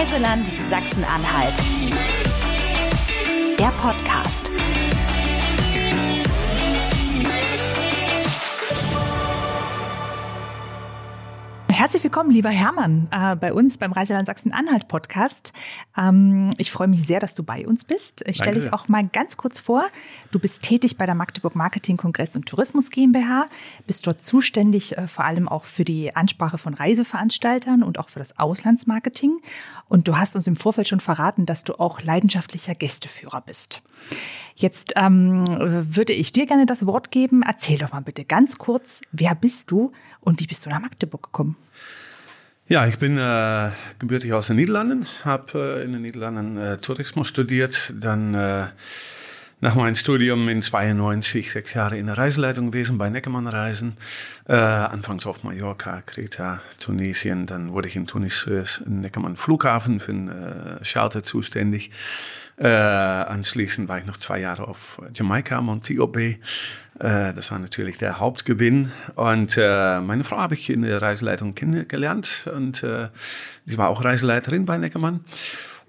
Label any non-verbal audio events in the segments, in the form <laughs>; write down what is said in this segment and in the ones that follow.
Reiseland Sachsen-Anhalt. Der Podcast. Herzlich willkommen, lieber Hermann, äh, bei uns beim Reiseland Sachsen-Anhalt Podcast. Ähm, ich freue mich sehr, dass du bei uns bist. Ich stelle dich auch mal ganz kurz vor. Du bist tätig bei der Magdeburg Marketing Kongress und Tourismus GmbH, bist dort zuständig äh, vor allem auch für die Ansprache von Reiseveranstaltern und auch für das Auslandsmarketing. Und du hast uns im Vorfeld schon verraten, dass du auch leidenschaftlicher Gästeführer bist. Jetzt ähm, würde ich dir gerne das Wort geben. Erzähl doch mal bitte ganz kurz, wer bist du und wie bist du nach Magdeburg gekommen? Ja, ich bin äh, gebürtig aus den Niederlanden, habe äh, in den Niederlanden äh, Tourismus studiert, dann äh, nach meinem Studium in 92 sechs Jahre in der Reiseleitung gewesen bei Neckermann Reisen. Äh, anfangs auf Mallorca, Kreta, Tunesien. Dann wurde ich in Tunis für den Neckermann Flughafen für den äh, Charter zuständig. Äh, anschließend war ich noch zwei Jahre auf Jamaika, Montego Bay. Äh, das war natürlich der Hauptgewinn. Und äh, meine Frau habe ich in der Reiseleitung kennengelernt und äh, sie war auch Reiseleiterin bei Neckermann.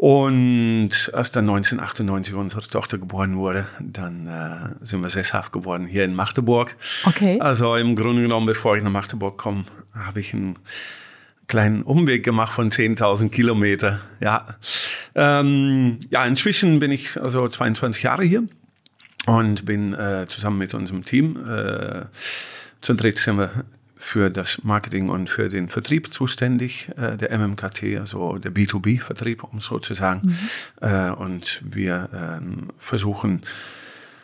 Und als dann 1998 unsere Tochter geboren wurde, dann äh, sind wir sesshaft geworden hier in Magdeburg. Okay. Also im Grunde genommen, bevor ich nach Magdeburg komme, habe ich einen kleinen Umweg gemacht von 10.000 Kilometer. Ja. Ähm, ja, inzwischen bin ich also 22 Jahre hier und bin äh, zusammen mit unserem Team, äh, zu dritt sind wir für das Marketing und für den Vertrieb zuständig, äh, der MMKT, also der B2B-Vertrieb, um so zu sagen. Mhm. Äh, und wir ähm, versuchen,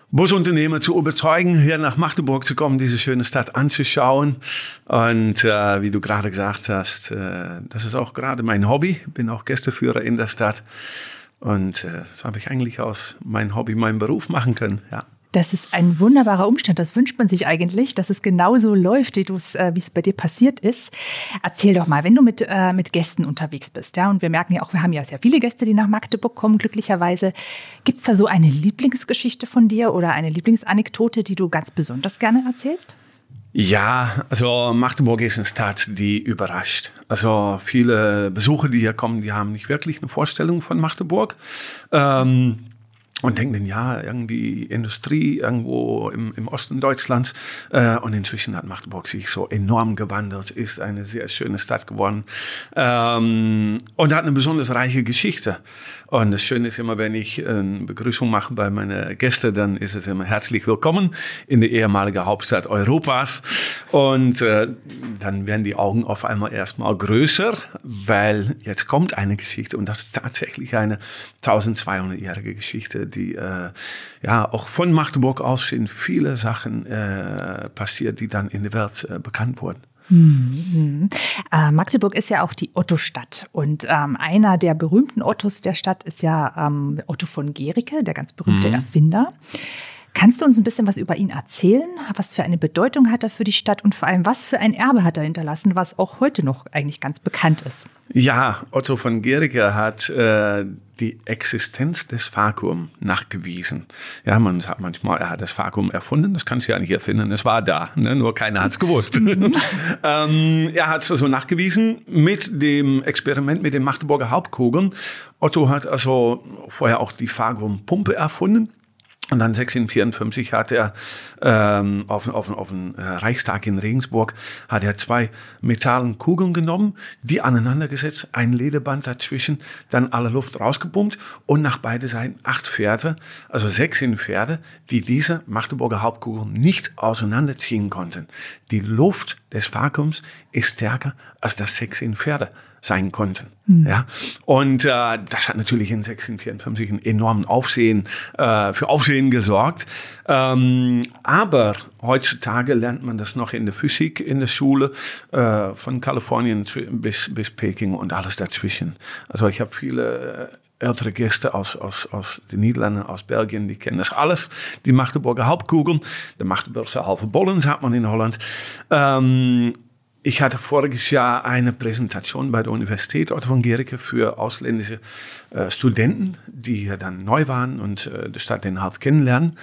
Busunternehmer zu überzeugen, hier nach Magdeburg zu kommen, diese schöne Stadt anzuschauen. Und äh, wie du gerade gesagt hast, äh, das ist auch gerade mein Hobby. Bin auch Gästeführer in der Stadt. Und äh, so habe ich eigentlich aus meinem Hobby meinen Beruf machen können. Ja. Das ist ein wunderbarer Umstand. Das wünscht man sich eigentlich, dass es genauso läuft, wie äh, es bei dir passiert ist. Erzähl doch mal, wenn du mit, äh, mit Gästen unterwegs bist, ja, und wir merken ja auch, wir haben ja sehr viele Gäste, die nach Magdeburg kommen, glücklicherweise. Gibt es da so eine Lieblingsgeschichte von dir oder eine Lieblingsanekdote, die du ganz besonders gerne erzählst? Ja, also Magdeburg ist eine Stadt, die überrascht. Also viele Besucher, die hier kommen, die haben nicht wirklich eine Vorstellung von Magdeburg. Ähm, und denken, ja, irgendwie Industrie irgendwo im, im Osten Deutschlands. Äh, und inzwischen hat Magdeburg sich so enorm gewandelt, ist eine sehr schöne Stadt geworden ähm, und hat eine besonders reiche Geschichte. Und das Schöne ist immer, wenn ich eine Begrüßung mache bei meinen Gästen, dann ist es immer herzlich willkommen in der ehemaligen Hauptstadt Europas. Und äh, dann werden die Augen auf einmal erstmal größer, weil jetzt kommt eine Geschichte und das ist tatsächlich eine 1200-jährige Geschichte, die äh, ja auch von Magdeburg aus sind viele Sachen äh, passiert, die dann in der Welt äh, bekannt wurden. Mhm. Äh, Magdeburg ist ja auch die Otto-Stadt. Und ähm, einer der berühmten Ottos der Stadt ist ja ähm, Otto von Gericke, der ganz berühmte mhm. Erfinder. Kannst du uns ein bisschen was über ihn erzählen? Was für eine Bedeutung hat er für die Stadt und vor allem, was für ein Erbe hat er hinterlassen, was auch heute noch eigentlich ganz bekannt ist? Ja, Otto von Gericke hat äh, die Existenz des Vakuums nachgewiesen. Ja, man sagt manchmal, er hat das Vakuum erfunden, das kannst du ja nicht erfinden, es war da, ne? nur keiner hat es gewusst. Mhm. <laughs> ähm, er hat es also nachgewiesen mit dem Experiment mit den Magdeburger Hauptkugeln. Otto hat also vorher auch die Vakuumpumpe erfunden. Und dann 1654 hat er ähm, auf, auf, auf den äh, Reichstag in Regensburg hat er zwei metallen Kugeln genommen, die aneinandergesetzt, ein Lederband dazwischen, dann alle Luft rausgepumpt und nach beide Seiten acht Pferde, also 16 Pferde, die diese Magdeburger Hauptkugeln nicht auseinanderziehen konnten. Die Luft des Vakuums ist stärker als das 16 Pferde sein konnten. Mhm. Ja, und äh, das hat natürlich in 1654 einen enormen Aufsehen äh, für Aufsehen gesorgt. Ähm, aber heutzutage lernt man das noch in der Physik in der Schule äh, von Kalifornien bis bis Peking und alles dazwischen. Also ich habe viele äh, ältere Gäste aus, aus, aus den Niederlanden, aus Belgien, die kennen das alles. Die Magdeburger Hauptkugeln, der Magdeburger halve Bollen, sagt man in Holland. Ähm, ich hatte voriges Jahr eine Präsentation bei der Universität Otto von Gericke für ausländische äh, Studenten, die hier dann neu waren und äh, die Stadt Den Haag kennenlernen.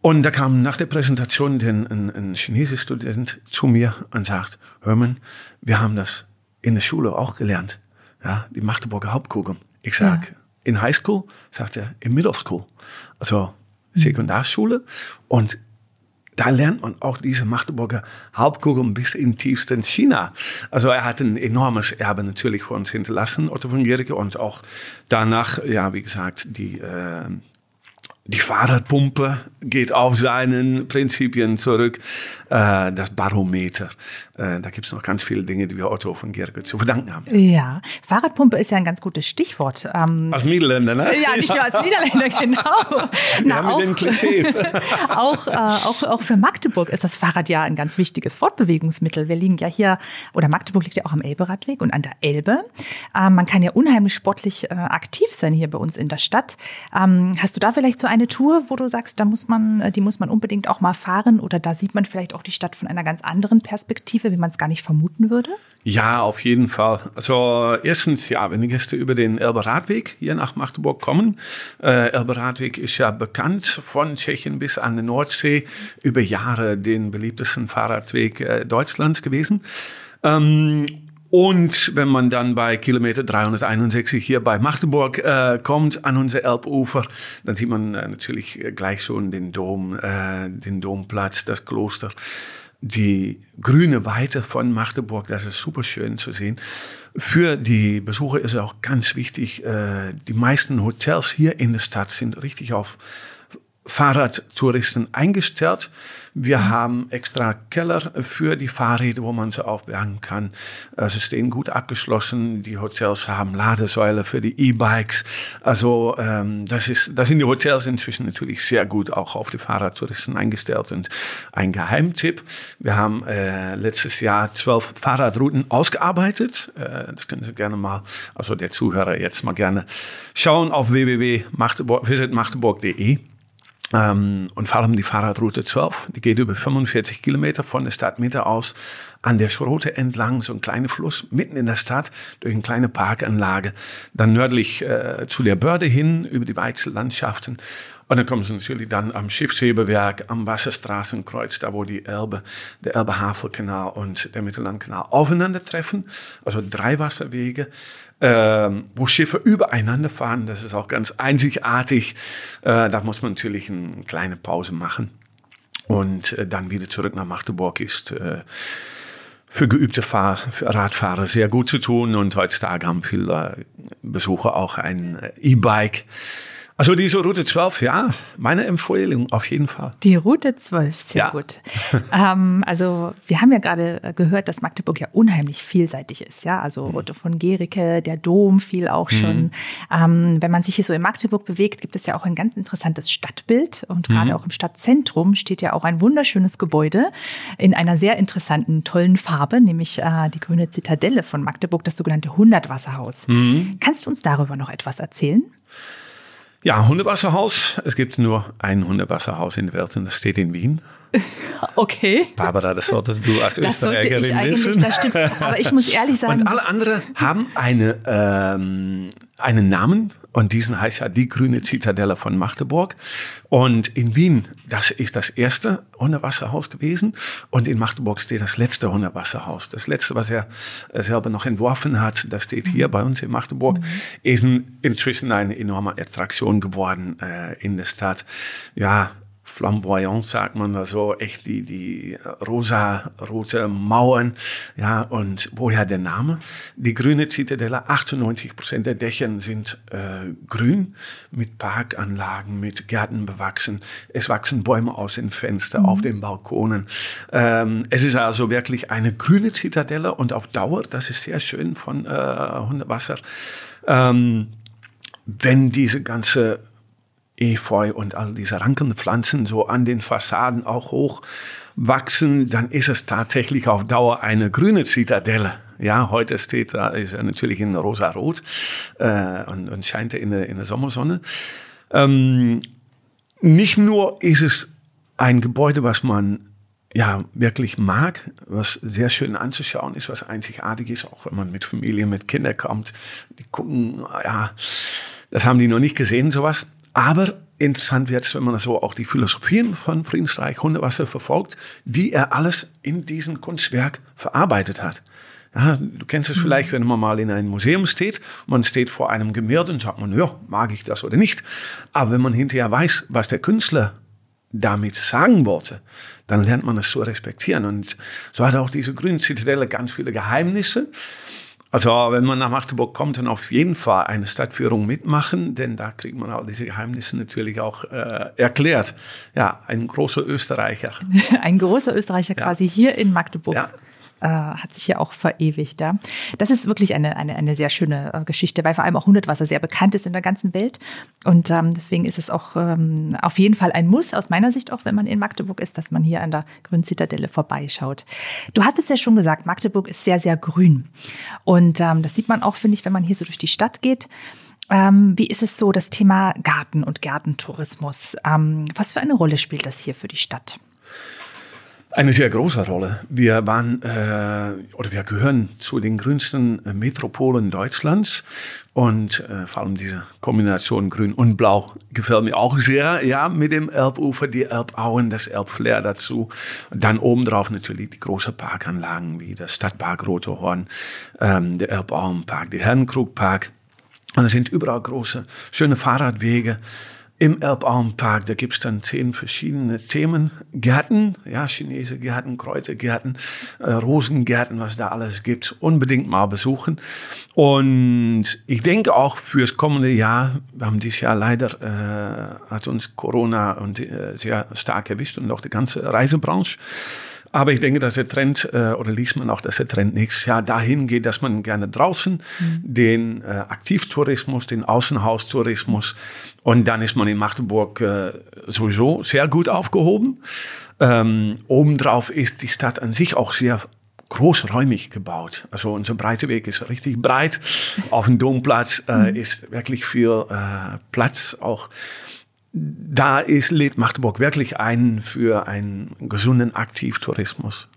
Und da kam nach der Präsentation den, ein, ein chinesischer Student zu mir und sagt, Hermann, wir haben das in der Schule auch gelernt. ja, die Magdeburger Hauptkugel. Ich sag, ja. in High School, sagt er, in Middle School. Also Sekundarschule. Und da lernt man auch diese Magdeburger Hauptkugel bis in tiefsten China. Also er hat ein enormes Erbe natürlich für uns hinterlassen, Otto von Gericke, und auch danach, ja, wie gesagt, die, äh, die Fahrradpumpe geht auf seinen Prinzipien zurück. Äh, das Barometer. Äh, da gibt es noch ganz viele Dinge, die wir Otto von Gerke zu verdanken haben. Ja, Fahrradpumpe ist ja ein ganz gutes Stichwort. Ähm, als Niederländer, ne? Ja, nicht nur <laughs> als Niederländer, genau. Na, ja, auch, mit den Klischees. <laughs> auch, äh, auch, auch für Magdeburg ist das Fahrrad ja ein ganz wichtiges Fortbewegungsmittel. Wir liegen ja hier, oder Magdeburg liegt ja auch am Elberadweg und an der Elbe. Ähm, man kann ja unheimlich sportlich äh, aktiv sein hier bei uns in der Stadt. Ähm, hast du da vielleicht so eine Tour, wo du sagst, da muss man, äh, die muss man unbedingt auch mal fahren oder da sieht man vielleicht auch die Stadt von einer ganz anderen Perspektive, wie man es gar nicht vermuten würde? Ja, auf jeden Fall. Also erstens, ja, wenn die Gäste über den Elbe-Radweg hier nach Magdeburg kommen. Äh, Elbe-Radweg ist ja bekannt von Tschechien bis an die Nordsee über Jahre den beliebtesten Fahrradweg äh, Deutschlands gewesen. Ähm, und wenn man dann bei Kilometer 361 hier bei Magdeburg äh, kommt, an unser Elbufer, dann sieht man äh, natürlich gleich schon den Dom, äh, den Domplatz, das Kloster, die grüne Weite von Magdeburg. Das ist super schön zu sehen. Für die Besucher ist es auch ganz wichtig, äh, die meisten Hotels hier in der Stadt sind richtig auf Fahrradtouristen eingestellt. Wir mhm. haben extra Keller für die Fahrräder, wo man sie aufbergen kann. Sie stehen gut abgeschlossen. Die Hotels haben Ladesäule für die E-Bikes. Also ähm, das, ist, das sind die Hotels inzwischen natürlich sehr gut auch auf die Fahrradtouristen eingestellt. Und ein Geheimtipp, wir haben äh, letztes Jahr zwölf Fahrradrouten ausgearbeitet. Äh, das können Sie gerne mal, also der Zuhörer jetzt mal gerne schauen auf www.visitmagdeburg.de. Ähm, und vor allem die Fahrradroute 12, die geht über 45 Kilometer von der Stadtmitte aus an der Schrote entlang, so ein kleiner Fluss mitten in der Stadt, durch eine kleine Parkanlage, dann nördlich äh, zu der Börde hin, über die Weizellandschaften. Und dann kommen sie natürlich dann am Schiffshebewerk, am Wasserstraßenkreuz, da wo die Elbe, der Elbe-Havel-Kanal und der Mittellandkanal aufeinandertreffen. Also drei Wasserwege ähm, wo Schiffe übereinander fahren. Das ist auch ganz einzigartig. Äh, da muss man natürlich eine kleine Pause machen. Und äh, dann wieder zurück nach Magdeburg ist äh, für geübte Fahr für Radfahrer sehr gut zu tun. Und heutzutage haben viele Besucher auch ein äh, E-Bike. Also diese Route 12, ja, meine Empfehlung auf jeden Fall. Die Route 12, sehr ja. gut. ähm, also wir haben ja gerade äh, gehört, dass Magdeburg ja unheimlich vielseitig ist. Ja, also mhm. Otto von Gericke, der Dom fiel auch mhm. schon. Ähm, wenn man sich hier so in Magdeburg bewegt, gibt es ja auch ein ganz interessantes Stadtbild. Und gerade mhm. auch im Stadtzentrum steht ja auch ein wunderschönes Gebäude in einer sehr interessanten, tollen Farbe, nämlich äh, die grüne Zitadelle von Magdeburg, das sogenannte Hundertwasserhaus. Mhm. Kannst du uns darüber noch etwas erzählen? Ja, Hundewasserhaus. Es gibt nur ein Hundewasserhaus in der Welt und das steht in Wien. <laughs> Okay. Barbara, das solltest du als das Österreicherin wissen. Das stimmt. Aber ich muss ehrlich <laughs> sagen. Und alle anderen haben eine, ähm, einen Namen und diesen heißt ja die grüne Zitadelle von Magdeburg. Und in Wien, das ist das erste Hunderwasserhaus gewesen. Und in Magdeburg steht das letzte Hunderwasserhaus. Das letzte, was er selber noch entworfen hat, das steht hier bei uns in Magdeburg, mhm. ist inzwischen eine enorme Attraktion geworden äh, in der Stadt. Ja, flamboyant, sagt man da so, echt die, die rosa-rote Mauern, ja, und woher der Name? Die grüne Zitadelle, 98 Prozent der Dächer sind äh, grün, mit Parkanlagen, mit Gärten bewachsen. Es wachsen Bäume aus den Fenstern, mhm. auf den Balkonen. Ähm, es ist also wirklich eine grüne Zitadelle und auf Dauer, das ist sehr schön von äh, Hundewasser, ähm, wenn diese ganze Efeu und all diese Rankenpflanzen so an den Fassaden auch hoch wachsen, dann ist es tatsächlich auf Dauer eine grüne Zitadelle. Ja, heute steht da, ist er natürlich in rosa-rot äh, und, und scheint in der, in der Sommersonne. Ähm, nicht nur ist es ein Gebäude, was man ja wirklich mag, was sehr schön anzuschauen ist, was einzigartig ist, auch wenn man mit Familie, mit Kindern kommt. Die gucken, ja, das haben die noch nicht gesehen, sowas. Aber interessant wird es, wenn man so auch die Philosophien von Friedensreich Hundewasser verfolgt, wie er alles in diesem Kunstwerk verarbeitet hat. Ja, du kennst es mhm. vielleicht, wenn man mal in einem Museum steht, man steht vor einem Gemälde und sagt man, ja, mag ich das oder nicht. Aber wenn man hinterher weiß, was der Künstler damit sagen wollte, dann lernt man es zu respektieren. Und so hat auch diese Grüne Zitadelle ganz viele Geheimnisse. Also wenn man nach Magdeburg kommt, dann auf jeden Fall eine Stadtführung mitmachen, denn da kriegt man all diese Geheimnisse natürlich auch äh, erklärt. Ja, ein großer Österreicher. <laughs> ein großer Österreicher ja. quasi hier in Magdeburg. Ja äh, hat sich ja auch verewigt. Ja. Das ist wirklich eine, eine, eine sehr schöne äh, Geschichte, weil vor allem auch Hundertwasser sehr bekannt ist in der ganzen Welt. Und ähm, deswegen ist es auch ähm, auf jeden Fall ein Muss, aus meiner Sicht auch, wenn man in Magdeburg ist, dass man hier an der Grünen Zitadelle vorbeischaut. Du hast es ja schon gesagt, Magdeburg ist sehr, sehr grün. Und ähm, das sieht man auch, finde ich, wenn man hier so durch die Stadt geht. Ähm, wie ist es so, das Thema Garten und Gartentourismus? Ähm, was für eine Rolle spielt das hier für die Stadt? Eine sehr große Rolle. Wir waren äh, oder wir gehören zu den grünsten äh, Metropolen Deutschlands und äh, vor allem diese Kombination Grün und Blau gefällt mir auch sehr. Ja, mit dem Elbufer, die Elbauen, das Elbflair dazu. Dann obendrauf natürlich die großen Parkanlagen wie der Stadtpark Rote Horn, ähm, der Elbauenpark, der Herrenkrugpark. Und es sind überall große, schöne Fahrradwege. Im Elbauenpark, da gibt's dann zehn verschiedene Themengärten, ja, Chinese Gärten, Kräutergärten, äh, Rosengärten, was da alles gibt, unbedingt mal besuchen. Und ich denke auch fürs kommende Jahr, wir haben dieses Jahr leider, äh, hat uns Corona und, äh, sehr stark erwischt und auch die ganze Reisebranche. Aber ich denke, dass der Trend, äh, oder liest man auch, dass der Trend nächstes Jahr dahin geht, dass man gerne draußen mhm. den äh, Aktivtourismus, den Außenhaustourismus und dann ist man in Magdeburg äh, sowieso sehr gut aufgehoben. Ähm, obendrauf ist die Stadt an sich auch sehr großräumig gebaut. Also unser Breiteweg ist richtig breit. Auf dem Domplatz äh, mhm. ist wirklich viel äh, Platz auch da ist, lädt Magdeburg wirklich ein für einen gesunden Aktivtourismus.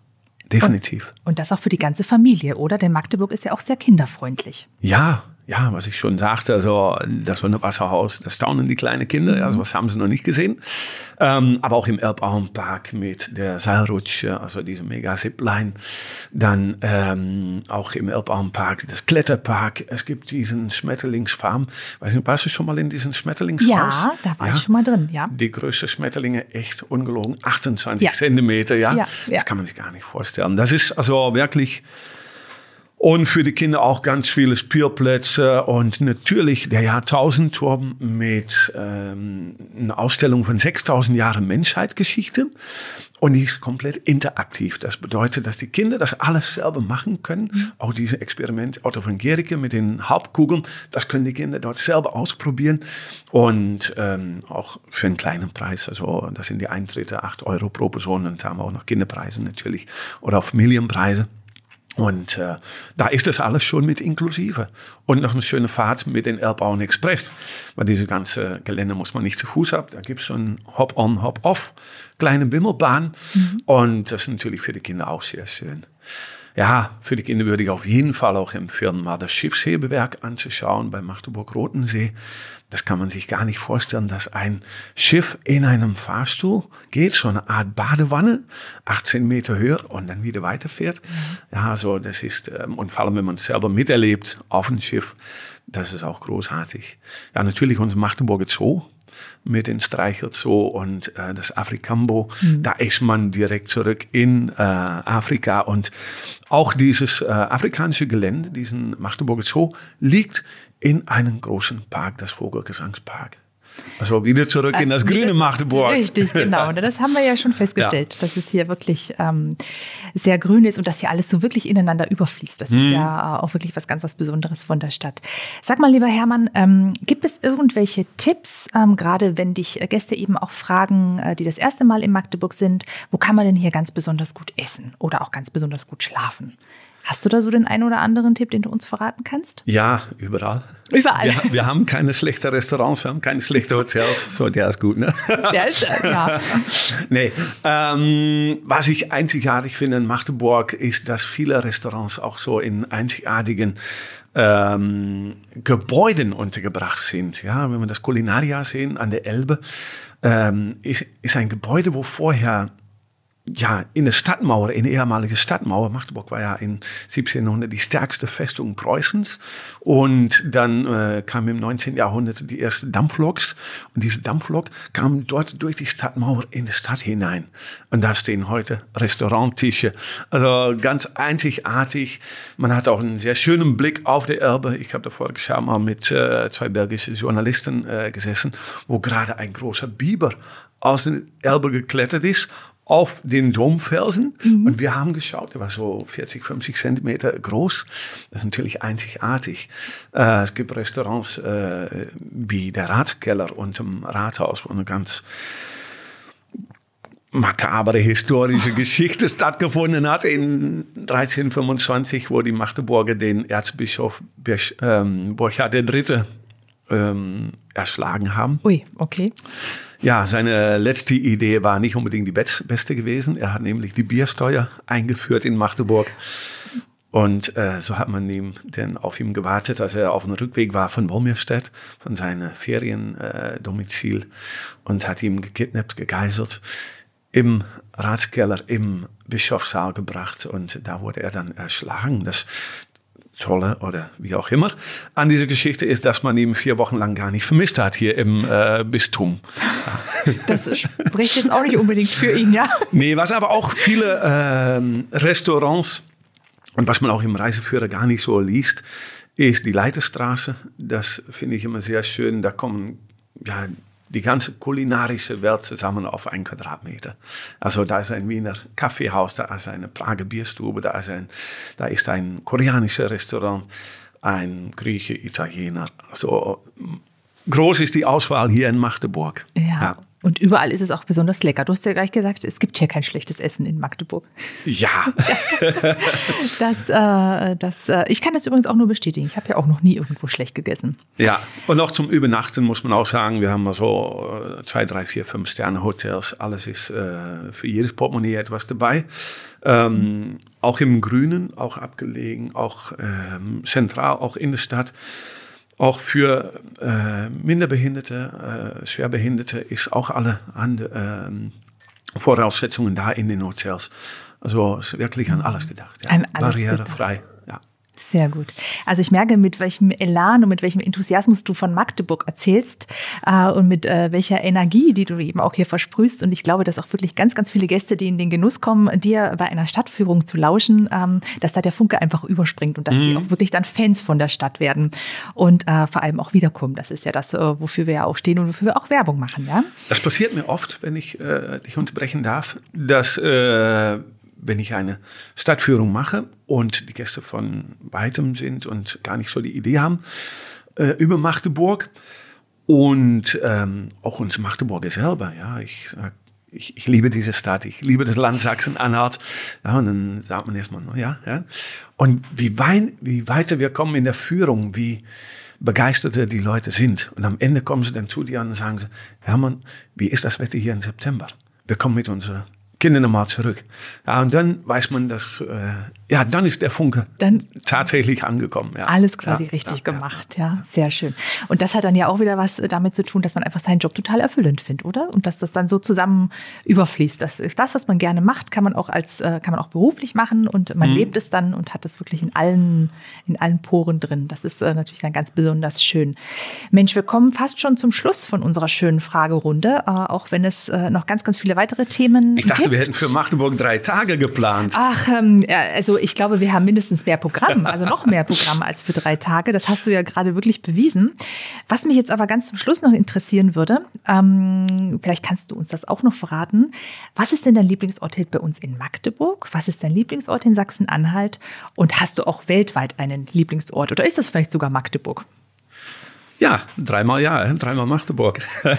Definitiv. Und, und das auch für die ganze Familie, oder? Denn Magdeburg ist ja auch sehr kinderfreundlich. Ja, ja, was ich schon sagte, also das Wasserhaus, das staunen die kleinen Kinder, also was haben sie noch nicht gesehen. Ähm, aber auch im Elbauenpark mit der Seilrutsche, also diese mega Zipline. Dann ähm, auch im Elbauenpark das Kletterpark. Es gibt diesen Schmetterlingsfarm. Weiß nicht, warst du schon mal in diesem Schmetterlingshaus? Ja, da war ja? ich schon mal drin, ja. Die größte Schmetterlinge, echt ungelogen, 28 ja. Zentimeter, ja? Ja, ja. Das kann man sich gar nicht vorstellen. Das ist also wirklich und für die Kinder auch ganz viele Spielplätze und natürlich der Jahrtausendturm mit ähm, einer Ausstellung von 6000 Jahren Menschheitsgeschichte. Und die ist komplett interaktiv. Das bedeutet, dass die Kinder das alles selber machen können. Mhm. Auch diese Experiment Otto von Gericke mit den Hauptkugeln, das können die Kinder dort selber ausprobieren. Und ähm, auch für einen kleinen Preis. Also das sind die Eintritte 8 Euro pro Person. Und da haben wir auch noch Kinderpreise natürlich oder auch Familienpreise. Und äh, da ist das alles schon mit inklusive. Und noch eine schöne Fahrt mit den Elbauen Express. Weil diese ganze Gelände muss man nicht zu Fuß haben. Da gibt es so ein Hop-on, Hop-off, kleine Bimmelbahn. Mhm. Und das ist natürlich für die Kinder auch sehr schön. Ja, für die Kinder würde ich auf jeden Fall auch empfehlen, mal das Schiffshebewerk anzuschauen bei Magdeburg-Rotensee. Das kann man sich gar nicht vorstellen, dass ein Schiff in einem Fahrstuhl geht, so eine Art Badewanne, 18 Meter höher und dann wieder weiterfährt. Mhm. Ja, so das ist, ähm, und vor allem wenn man es selber miterlebt auf dem Schiff, das ist auch großartig. Ja, natürlich unser Magdeburger Zoo, mit den Streichel Zoo und äh, das Afrikambo. Mhm. Da ist man direkt zurück in äh, Afrika und auch dieses äh, afrikanische Gelände, diesen Magdeburger Zoo, liegt in einem großen Park, das Vogelgesangspark. Also wieder zurück also in das grüne Magdeburg. Richtig, genau. <laughs> Das haben wir ja schon festgestellt, ja. dass es hier wirklich ähm, sehr grün ist und dass hier alles so wirklich ineinander überfließt. Das hm. ist mhm. ja auch wirklich was ganz was Besonderes von der Stadt. Sag mal, lieber Hermann, ähm, gibt es irgendwelche Tipps, ähm, gerade wenn dich Gäste eben auch fragen, äh, die das erste Mal in Magdeburg sind, wo kann man denn hier ganz besonders gut essen oder auch ganz besonders gut schlafen? Hast du da so den einen oder anderen Tipp, den du uns verraten kannst? Ja, überall. Überall. Wir, wir haben keine schlechten Restaurants, wir haben keine schlechten Hotels. So, der ist gut, ne? Der ist, äh, ja. <laughs> nee, ähm, was ich einzigartig finde in Magdeburg, ist, dass viele Restaurants auch so in einzigartigen ähm, Gebäuden untergebracht sind. Ja, wenn wir das Kulinaria sehen an der Elbe, ähm, ist, ist ein Gebäude, wo vorher ja, in der Stadtmauer, in der ehemaligen Stadtmauer. Magdeburg war ja in 1700 die stärkste Festung Preußens. Und dann äh, kam im 19. Jahrhundert die erste Dampfloks. Und diese Dampflok kam dort durch die Stadtmauer in die Stadt hinein. Und da stehen heute Restauranttische. Also ganz einzigartig. Man hat auch einen sehr schönen Blick auf die Elbe. Ich habe da voriges Jahr mal mit äh, zwei belgischen Journalisten äh, gesessen, wo gerade ein großer Biber aus der Elbe geklettert ist auf den Domfelsen. Mhm. Und wir haben geschaut, der war so 40, 50 Zentimeter groß. Das ist natürlich einzigartig. Äh, es gibt Restaurants äh, wie der Ratskeller unterm Rathaus, wo eine ganz makabere historische <laughs> Geschichte stattgefunden hat in 1325, wo die Magdeburger den Erzbischof ähm, Burchard III. Ähm, erschlagen haben. Ui, okay. Ja, seine letzte Idee war nicht unbedingt die beste gewesen. Er hat nämlich die Biersteuer eingeführt in Magdeburg. Und äh, so hat man ihm denn auf ihm gewartet, als er auf dem Rückweg war von Wolmirstedt, von seinem Feriendomizil, und hat ihn gekidnappt, gegeißelt, im Ratskeller, im Bischofssaal gebracht und da wurde er dann erschlagen. Das Tolle oder wie auch immer an dieser Geschichte ist, dass man ihn vier Wochen lang gar nicht vermisst hat hier im äh, Bistum. <laughs> Das spricht jetzt auch nicht unbedingt für ihn, ja? Nee, was aber auch viele äh, Restaurants und was man auch im Reiseführer gar nicht so liest, ist die Leiterstraße. Das finde ich immer sehr schön. Da kommen ja, die ganze kulinarische Welt zusammen auf einen Quadratmeter. Also da ist ein Wiener Kaffeehaus, da ist eine Prager Bierstube, da ist ein, da ist ein koreanisches Restaurant, ein Grieche, Italiener. Also groß ist die Auswahl hier in Magdeburg. Ja. ja. Und überall ist es auch besonders lecker. Du hast ja gleich gesagt, es gibt hier kein schlechtes Essen in Magdeburg. Ja. <laughs> das, äh, das, äh, ich kann das übrigens auch nur bestätigen. Ich habe ja auch noch nie irgendwo schlecht gegessen. Ja, und auch zum Übernachten muss man auch sagen, wir haben so äh, zwei, drei, vier, fünf Sterne Hotels. Alles ist äh, für jedes Portemonnaie etwas dabei. Ähm, auch im Grünen, auch abgelegen, auch ähm, zentral, auch in der Stadt. Auch für äh, Minderbehinderte, äh, Schwerbehinderte ist auch alle andere, äh, Voraussetzungen da in den Hotels. Also ist wirklich an alles gedacht. Ja. An alles Barrierefrei. Gedacht. Sehr gut. Also ich merke, mit welchem Elan und mit welchem Enthusiasmus du von Magdeburg erzählst äh, und mit äh, welcher Energie, die du eben auch hier versprühst. Und ich glaube, dass auch wirklich ganz, ganz viele Gäste, die in den Genuss kommen, dir bei einer Stadtführung zu lauschen, ähm, dass da der Funke einfach überspringt und dass mhm. sie auch wirklich dann Fans von der Stadt werden und äh, vor allem auch wiederkommen. Das ist ja das, äh, wofür wir ja auch stehen und wofür wir auch Werbung machen. Ja? Das passiert mir oft, wenn ich äh, dich unterbrechen darf, dass äh, wenn ich eine Stadtführung mache und die Gäste von weitem sind und gar nicht so die Idee haben äh, über Magdeburg und ähm, auch uns Magdeburger selber, ja, ich sag, ich, ich liebe diese Stadt, ich liebe das Land Sachsen-Anhalt. Ja, und dann sagt man erstmal, ja, ja. Und wie, weit, wie weiter wir kommen in der Führung, wie begeisterte die Leute sind. Und am Ende kommen sie dann zu dir und sagen sie, Hermann, wie ist das Wetter hier im September? Wir kommen mit unserer Kinder nochmal zurück. Ja, und dann weiß man, dass, äh, ja, dann ist der Funke dann tatsächlich angekommen. Ja. Alles quasi ja, richtig ja, gemacht, ja. sehr schön. Und das hat dann ja auch wieder was damit zu tun, dass man einfach seinen Job total erfüllend findet, oder? Und dass das dann so zusammen überfließt. Das, das was man gerne macht, kann man auch als, äh, kann man auch beruflich machen und man mhm. lebt es dann und hat es wirklich in allen, in allen Poren drin. Das ist äh, natürlich dann ganz besonders schön. Mensch, wir kommen fast schon zum Schluss von unserer schönen Fragerunde, äh, auch wenn es äh, noch ganz, ganz viele weitere Themen ich dachte, dachte, wir hätten für Magdeburg drei Tage geplant. Ach, ähm, also ich glaube, wir haben mindestens mehr Programm, also noch mehr Programm als für drei Tage. Das hast du ja gerade wirklich bewiesen. Was mich jetzt aber ganz zum Schluss noch interessieren würde, ähm, vielleicht kannst du uns das auch noch verraten. Was ist denn dein Lieblingsort bei uns in Magdeburg? Was ist dein Lieblingsort in Sachsen-Anhalt? Und hast du auch weltweit einen Lieblingsort oder ist das vielleicht sogar Magdeburg? Ja, dreimal ja, dreimal Magdeburg. <laughs>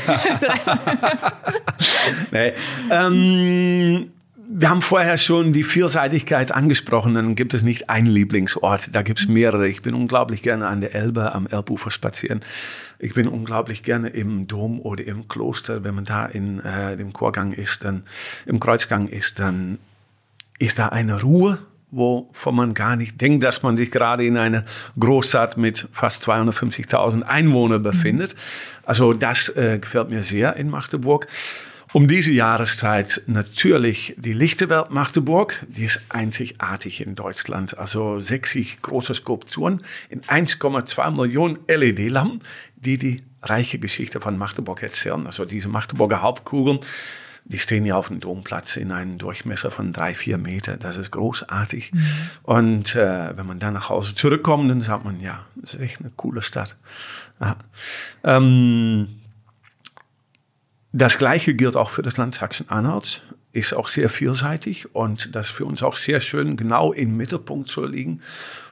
nee. ähm, wir haben vorher schon die Vielseitigkeit angesprochen. Dann gibt es nicht einen Lieblingsort, da gibt es mehrere. Ich bin unglaublich gerne an der Elbe, am Elbufer spazieren. Ich bin unglaublich gerne im Dom oder im Kloster. Wenn man da in äh, dem Chorgang ist, dann im Kreuzgang ist, dann ist da eine Ruhe wovon man gar nicht denkt, dass man sich gerade in einer Großstadt mit fast 250.000 Einwohnern befindet. Also das äh, gefällt mir sehr in Magdeburg. Um diese Jahreszeit natürlich die Lichterwelt Magdeburg, die ist einzigartig in Deutschland. Also 60 große Skulpturen in 1,2 Millionen LED-Lampen, die die reiche Geschichte von Magdeburg erzählen. Also diese Magdeburger Hauptkugeln, die stehen ja auf dem Domplatz in einem Durchmesser von drei, vier Meter. Das ist großartig. Mhm. Und äh, wenn man dann nach Hause zurückkommt, dann sagt man, ja, das ist echt eine coole Stadt. Ja. Ähm, das Gleiche gilt auch für das Land Sachsen-Anhalt. Ist auch sehr vielseitig und das ist für uns auch sehr schön, genau im Mittelpunkt zu liegen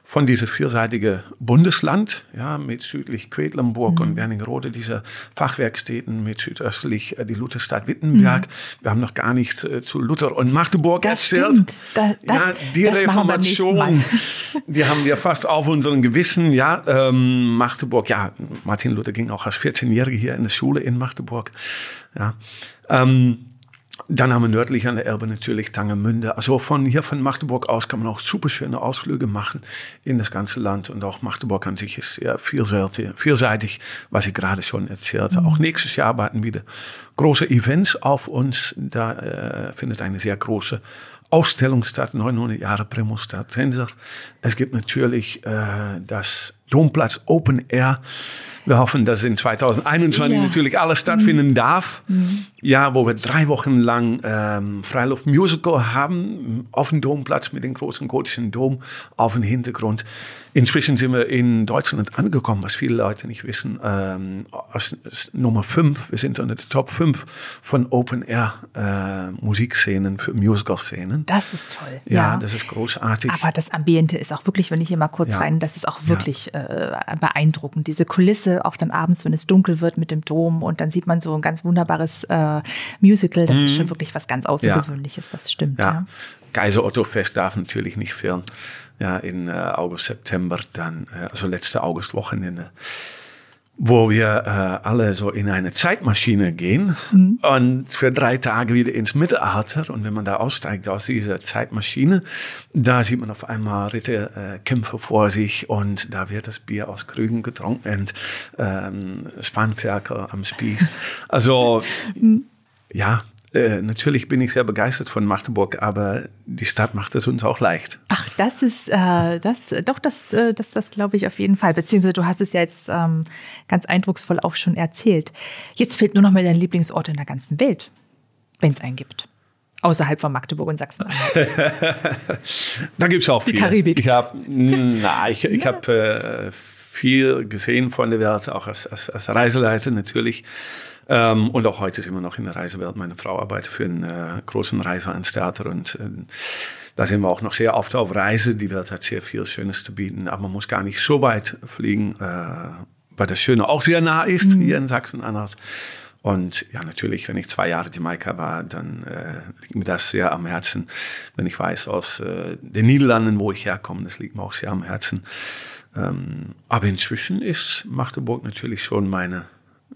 von diesem vierseitigen Bundesland, ja, mit südlich Quedlinburg mhm. und Wernigerode, diese Fachwerkstätten, mit südöstlich äh, die Lutherstadt Wittenberg. Mhm. Wir haben noch gar nichts äh, zu Luther und Magdeburg das erzählt. Da, das, ja, die Reformation, <laughs> die haben wir fast auf unseren Gewissen. Ja, ähm, Magdeburg, ja, Martin Luther ging auch als 14-Jähriger hier in der Schule in Magdeburg. Ja, ähm, dann haben wir nördlich an der Elbe natürlich Tangemünde. Also von hier von Magdeburg aus kann man auch super schöne Ausflüge machen in das ganze Land. Und auch Magdeburg an sich ist sehr vielseitig, vielseitig was ich gerade schon erzählte. Mhm. Auch nächstes Jahr warten wieder große Events auf uns. Da äh, findet eine sehr große Ausstellung statt, 900 Jahre Primus Tenser. Es gibt natürlich äh, das Domplatz Open Air. Wir hoffen, dass in 2021 ja. natürlich alles stattfinden mhm. darf. Mhm. Ja, wo wir drei Wochen lang ähm, Freiluft-Musical haben, auf dem Domplatz mit dem großen gotischen Dom auf dem Hintergrund. Inzwischen sind wir in Deutschland angekommen, was viele Leute nicht wissen, ähm, als Nummer 5. Wir sind unter der Top 5 von Open Air äh, für Musical-Szenen. Das ist toll. Ja, ja, das ist großartig. Aber das Ambiente ist auch wirklich, wenn ich hier mal kurz ja. rein, das ist auch wirklich ja. äh, beeindruckend. Diese Kulisse, auch dann abends, wenn es dunkel wird mit dem Dom und dann sieht man so ein ganz wunderbares äh, Musical, das mhm. ist schon wirklich was ganz Außergewöhnliches, das stimmt. Ja. Kaiser Otto Fest darf natürlich nicht fehlen ja, in äh, August, September dann, äh, also letzte Augustwochenende, wo wir äh, alle so in eine Zeitmaschine gehen mhm. und für drei Tage wieder ins Mittelalter. Und wenn man da aussteigt aus dieser Zeitmaschine, da sieht man auf einmal Ritterkämpfe vor sich und da wird das Bier aus Krügen getrunken und ähm, Spanferkel am Spieß. Also, mhm. ja, äh, natürlich bin ich sehr begeistert von Magdeburg, aber die Stadt macht es uns auch leicht. Ach, das ist äh, das, doch das, äh, das, das glaube ich auf jeden Fall. Beziehungsweise du hast es ja jetzt ähm, ganz eindrucksvoll auch schon erzählt. Jetzt fehlt nur noch mal dein Lieblingsort in der ganzen Welt, wenn es einen gibt. Außerhalb von Magdeburg und Sachsen. <laughs> da gibt es auch viel. Die Karibik. Ich habe ich, ich ja. hab, äh, viel gesehen von der Welt, auch als, als, als Reiseleiter natürlich. Ähm, und auch heute sind wir noch in der Reisewelt. Meine Frau arbeitet für einen äh, großen Reiseveranstalter und äh, da sind wir auch noch sehr oft auf Reise. Die Welt hat sehr viel Schönes zu bieten, aber man muss gar nicht so weit fliegen, äh, weil das Schöne auch sehr nah ist mhm. hier in Sachsen-Anhalt. Und ja, natürlich, wenn ich zwei Jahre Jamaika war, dann äh, liegt mir das sehr am Herzen. Wenn ich weiß, aus äh, den Niederlanden, wo ich herkomme, das liegt mir auch sehr am Herzen. Ähm, aber inzwischen ist Magdeburg natürlich schon meine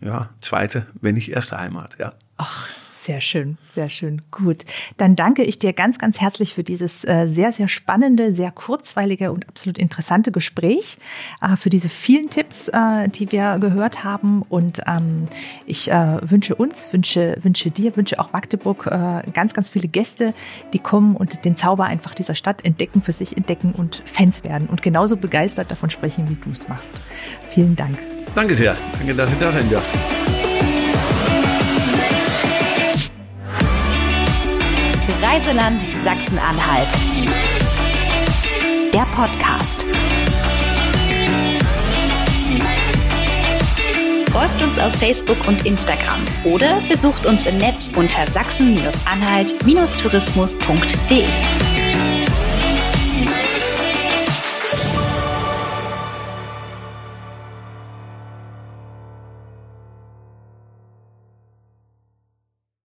ja, zweite, wenn nicht erste Heimat, ja. Ach, sehr schön, sehr schön. Gut. Dann danke ich dir ganz, ganz herzlich für dieses äh, sehr, sehr spannende, sehr kurzweilige und absolut interessante Gespräch, äh, für diese vielen Tipps, äh, die wir gehört haben. Und ähm, ich wünsche uns, wünsche, wünsche dir, wünsche auch Magdeburg ganz, ganz viele Gäste, die kommen und den Zauber einfach dieser Stadt entdecken, für sich entdecken und Fans werden und genauso begeistert davon sprechen, wie du es machst. Vielen Dank. Danke sehr. Danke, dass ich da sein durfte. Reiseland Sachsen-Anhalt. Der Podcast. Folgt uns auf Facebook und Instagram oder besucht uns im Netz unter sachsen-anhalt-tourismus.de.